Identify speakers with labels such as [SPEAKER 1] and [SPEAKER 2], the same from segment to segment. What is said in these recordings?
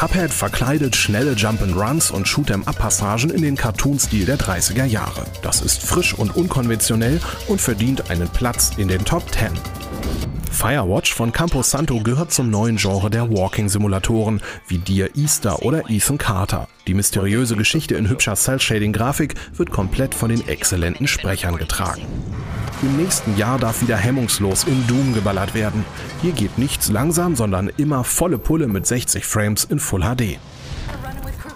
[SPEAKER 1] Cuphead verkleidet schnelle Jump'n'Runs und Shoot'em-Up-Passagen in den Cartoon-Stil der 30er Jahre. Das ist frisch und unkonventionell und verdient einen Platz in den Top 10. Firewatch von Campo Santo gehört zum neuen Genre der Walking-Simulatoren, wie Dear Easter oder Ethan Carter. Die mysteriöse Geschichte in hübscher Cell-Shading-Grafik wird komplett von den exzellenten Sprechern getragen. Im nächsten Jahr darf wieder hemmungslos in Doom geballert werden. Hier geht nichts langsam, sondern immer volle Pulle mit 60 Frames in Full HD.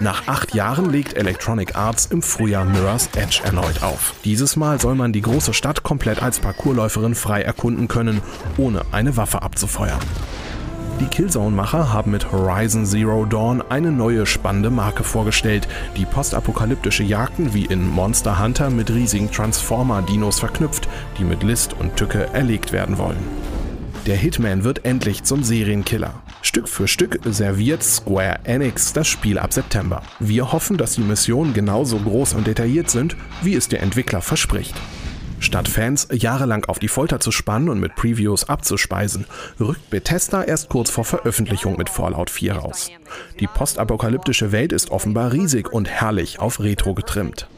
[SPEAKER 1] Nach acht Jahren legt Electronic Arts im Frühjahr Mirror's Edge erneut auf. Dieses Mal soll man die große Stadt komplett als Parkourläuferin frei erkunden können, ohne eine Waffe abzufeuern. Die Killzone-Macher haben mit Horizon Zero Dawn eine neue spannende Marke vorgestellt, die postapokalyptische Jagden wie in Monster Hunter mit riesigen Transformer-Dinos verknüpft, die mit List und Tücke erlegt werden wollen. Der Hitman wird endlich zum Serienkiller. Stück für Stück serviert Square Enix das Spiel ab September. Wir hoffen, dass die Missionen genauso groß und detailliert sind, wie es der Entwickler verspricht. Statt Fans jahrelang auf die Folter zu spannen und mit Previews abzuspeisen, rückt Bethesda erst kurz vor Veröffentlichung mit Fallout 4 raus. Die postapokalyptische Welt ist offenbar riesig und herrlich auf Retro getrimmt.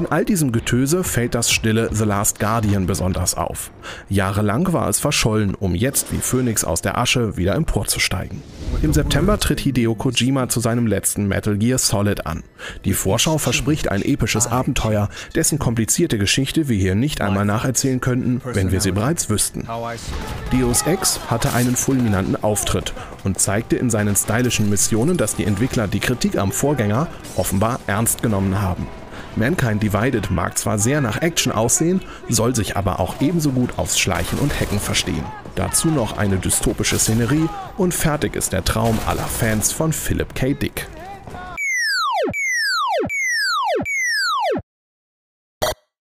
[SPEAKER 1] In all diesem Getöse fällt das stille The Last Guardian besonders auf. Jahrelang war es verschollen, um jetzt wie Phönix aus der Asche wieder emporzusteigen. Im September tritt Hideo Kojima zu seinem letzten Metal Gear Solid an. Die Vorschau verspricht ein episches Abenteuer, dessen komplizierte Geschichte wir hier nicht einmal nacherzählen könnten, wenn wir sie bereits wüssten. Deus Ex hatte einen fulminanten Auftritt und zeigte in seinen stylischen Missionen, dass die Entwickler die Kritik am Vorgänger offenbar ernst genommen haben. Mankind Divided mag zwar sehr nach Action aussehen, soll sich aber auch ebenso gut aufs Schleichen und Hacken verstehen. Dazu noch eine dystopische Szenerie und fertig ist der Traum aller Fans von Philip K. Dick.